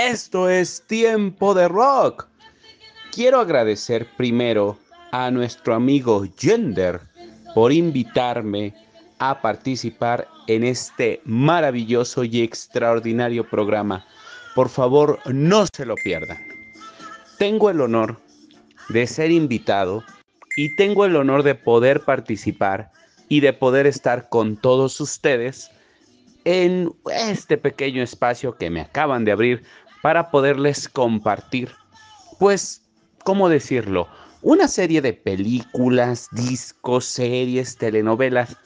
Esto es Tiempo de Rock. Quiero agradecer primero a nuestro amigo Gender por invitarme a participar en este maravilloso y extraordinario programa. Por favor, no se lo pierdan. Tengo el honor de ser invitado y tengo el honor de poder participar y de poder estar con todos ustedes en este pequeño espacio que me acaban de abrir para poderles compartir, pues, ¿cómo decirlo? Una serie de películas, discos, series, telenovelas.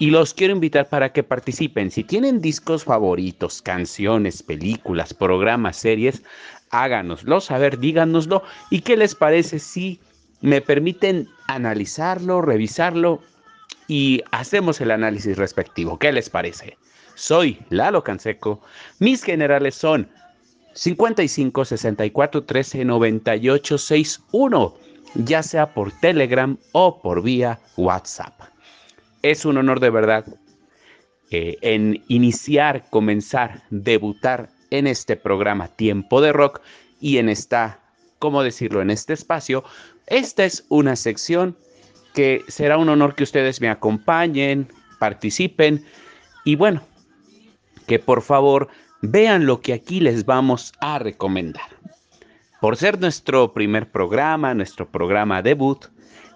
Y los quiero invitar para que participen. Si tienen discos favoritos, canciones, películas, programas, series, háganoslo saber, díganoslo. ¿Y qué les parece si me permiten analizarlo, revisarlo y hacemos el análisis respectivo? ¿Qué les parece? Soy Lalo Canseco. Mis generales son 55 64 13 98 61, ya sea por Telegram o por vía WhatsApp. Es un honor de verdad eh, en iniciar, comenzar, debutar en este programa Tiempo de Rock y en esta, ¿cómo decirlo?, en este espacio. Esta es una sección que será un honor que ustedes me acompañen, participen y bueno, que por favor vean lo que aquí les vamos a recomendar. Por ser nuestro primer programa, nuestro programa debut,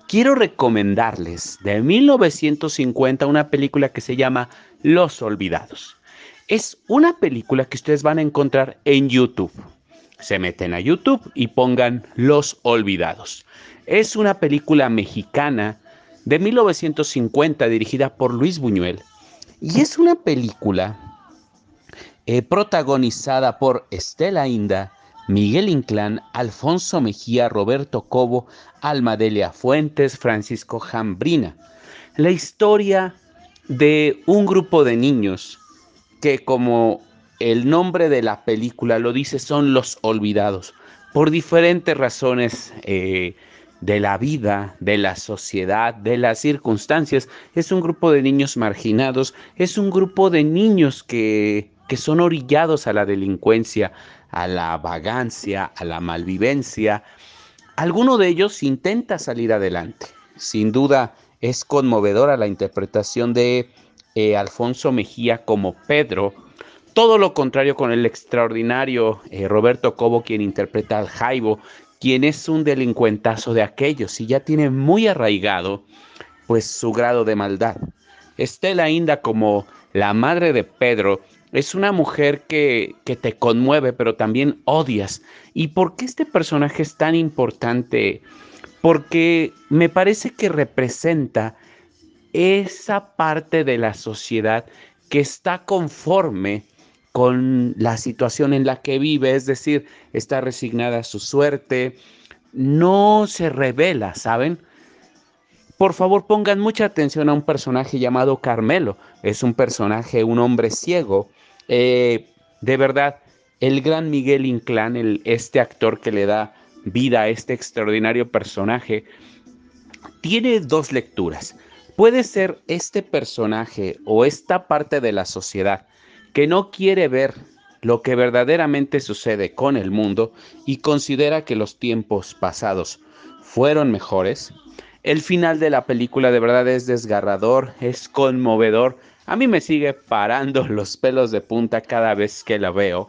quiero recomendarles de 1950 una película que se llama Los Olvidados. Es una película que ustedes van a encontrar en YouTube. Se meten a YouTube y pongan Los Olvidados. Es una película mexicana de 1950 dirigida por Luis Buñuel. Y es una película eh, protagonizada por Estela Inda, Miguel Inclán, Alfonso Mejía, Roberto Cobo, Almadelia Fuentes, Francisco Jambrina. La historia de un grupo de niños que como el nombre de la película lo dice son los olvidados por diferentes razones eh, de la vida, de la sociedad, de las circunstancias. Es un grupo de niños marginados, es un grupo de niños que que son orillados a la delincuencia, a la vagancia, a la malvivencia. Alguno de ellos intenta salir adelante. Sin duda es conmovedora la interpretación de eh, Alfonso Mejía como Pedro. Todo lo contrario con el extraordinario eh, Roberto Cobo, quien interpreta al Jaibo, quien es un delincuentazo de aquellos y ya tiene muy arraigado pues su grado de maldad. Estela Inda como la madre de Pedro es una mujer que, te conmueve, pero también odias. ¿Y por qué este personaje es tan importante? Porque me parece que representa esa parte de la sociedad que está conforme con la situación en la que vive, es decir, está resignada a su suerte, no se revela, ¿saben? Por favor, pongan mucha atención a un personaje llamado Carmelo. Es un personaje, un hombre ciego, eh, de verdad, el gran Miguel Inclán, este actor que le da vida a este extraordinario personaje, tiene dos lecturas. Puede ser este personaje o esta parte de la sociedad que no quiere ver lo que verdaderamente sucede con el mundo y considera que los tiempos pasados fueron mejores. El final de la película de verdad es desgarrador, es conmovedor, a mí me sigue parando los pelos de punta cada vez que la veo,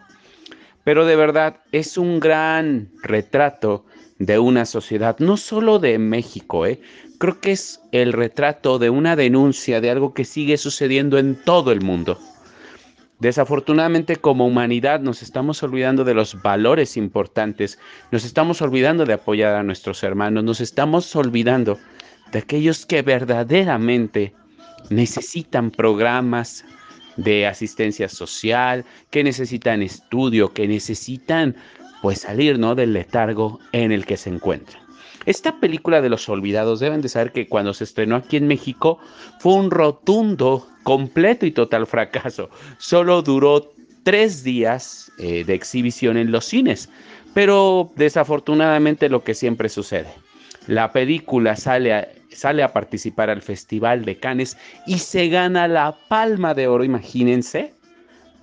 pero de verdad es un gran retrato de una sociedad, no solo de México, ¿eh? creo que es el retrato de una denuncia de algo que sigue sucediendo en todo el mundo. Desafortunadamente como humanidad nos estamos olvidando de los valores importantes, nos estamos olvidando de apoyar a nuestros hermanos, nos estamos olvidando de aquellos que verdaderamente necesitan programas de asistencia social, que necesitan estudio, que necesitan pues salir ¿no? del letargo en el que se encuentran. Esta película de los olvidados deben de saber que cuando se estrenó aquí en México fue un rotundo, completo y total fracaso. Solo duró tres días eh, de exhibición en los cines, pero desafortunadamente lo que siempre sucede. La película sale sale a participar al Festival de Cannes y se gana la palma de oro, imagínense,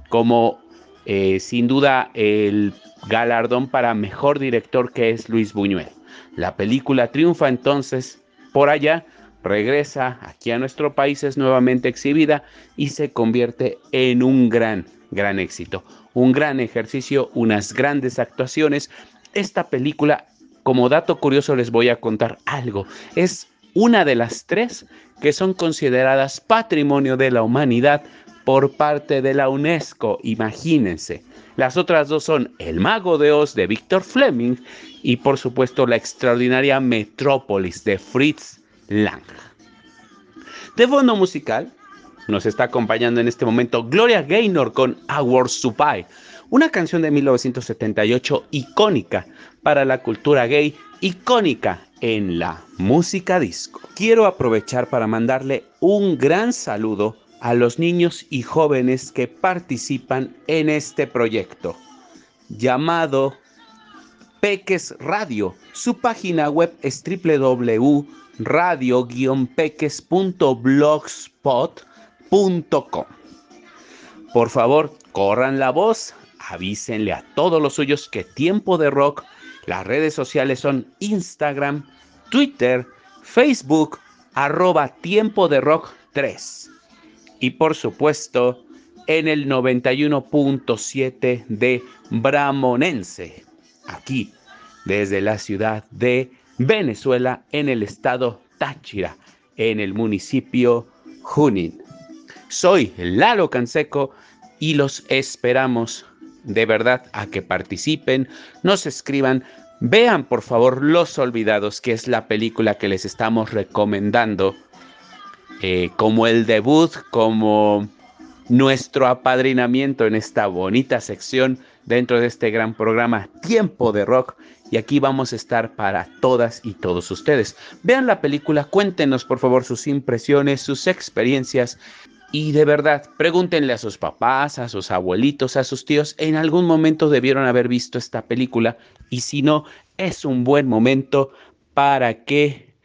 como eh, sin duda el galardón para mejor director que es Luis Buñuel. La película triunfa entonces por allá, regresa aquí a nuestro país, es nuevamente exhibida y se convierte en un gran, gran éxito. Un gran ejercicio, unas grandes actuaciones. Esta película, como dato curioso les voy a contar algo, es una de las tres que son consideradas patrimonio de la humanidad por parte de la UNESCO, imagínense. Las otras dos son El Mago de Oz de Victor Fleming y por supuesto la extraordinaria Metrópolis de Fritz Lang. De fondo musical nos está acompañando en este momento Gloria Gaynor con Our Supply, una canción de 1978 icónica para la cultura gay, icónica en la música disco. Quiero aprovechar para mandarle un gran saludo a los niños y jóvenes que participan en este proyecto llamado Peques Radio. Su página web es www.radio-peques.blogspot.com. Por favor, corran la voz, avísenle a todos los suyos que Tiempo de Rock, las redes sociales son Instagram, Twitter, Facebook, arroba Tiempo de Rock 3 y por supuesto en el 91.7 de Bramonense, aquí desde la ciudad de Venezuela en el estado Táchira, en el municipio Junín. Soy Lalo Canseco y los esperamos de verdad a que participen, nos escriban, vean por favor Los Olvidados, que es la película que les estamos recomendando eh, como el debut, como nuestro apadrinamiento en esta bonita sección dentro de este gran programa Tiempo de Rock. Y aquí vamos a estar para todas y todos ustedes. Vean la película, cuéntenos por favor sus impresiones, sus experiencias. Y de verdad, pregúntenle a sus papás, a sus abuelitos, a sus tíos, en algún momento debieron haber visto esta película y si no, es un buen momento para que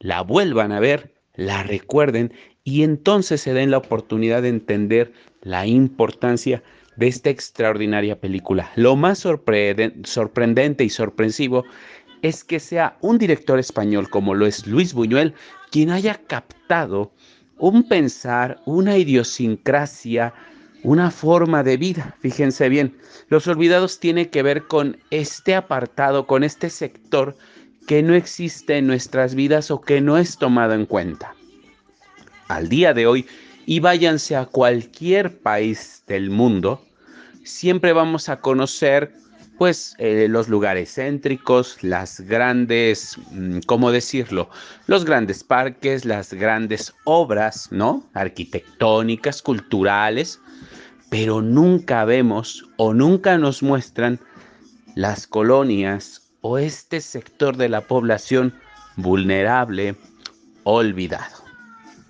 la vuelvan a ver la recuerden y entonces se den la oportunidad de entender la importancia de esta extraordinaria película. Lo más sorprendente y sorpresivo es que sea un director español como lo es Luis Buñuel quien haya captado un pensar, una idiosincrasia, una forma de vida. Fíjense bien, Los Olvidados tiene que ver con este apartado, con este sector que no existe en nuestras vidas o que no es tomado en cuenta. Al día de hoy, y váyanse a cualquier país del mundo, siempre vamos a conocer pues eh, los lugares céntricos, las grandes, mm, ¿cómo decirlo? Los grandes parques, las grandes obras, ¿no? Arquitectónicas, culturales, pero nunca vemos o nunca nos muestran las colonias o este sector de la población vulnerable, olvidado.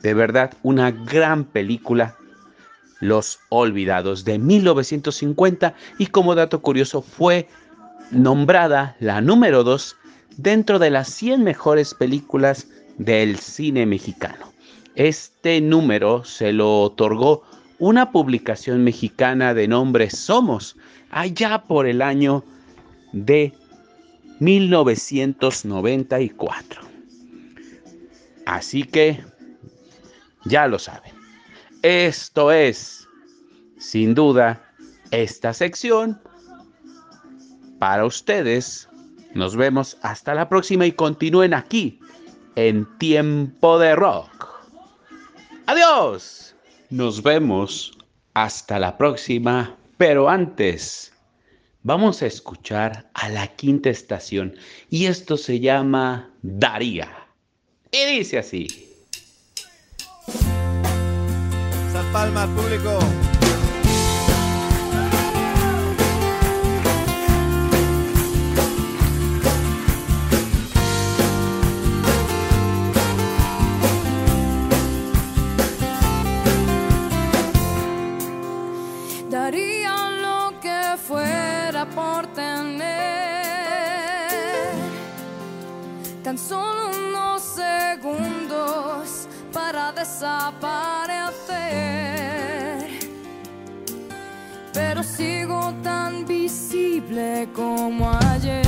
De verdad, una gran película, Los Olvidados, de 1950 y como dato curioso fue nombrada la número 2 dentro de las 100 mejores películas del cine mexicano. Este número se lo otorgó una publicación mexicana de nombre Somos, allá por el año de 1994. Así que, ya lo saben, esto es, sin duda, esta sección para ustedes. Nos vemos hasta la próxima y continúen aquí en Tiempo de Rock. Adiós. Nos vemos hasta la próxima, pero antes vamos a escuchar a la quinta estación y esto se llama Daría. Y dice así. San Palma, público. tan solo unos segundos para desaparecer. Pero sigo tan visible como ayer.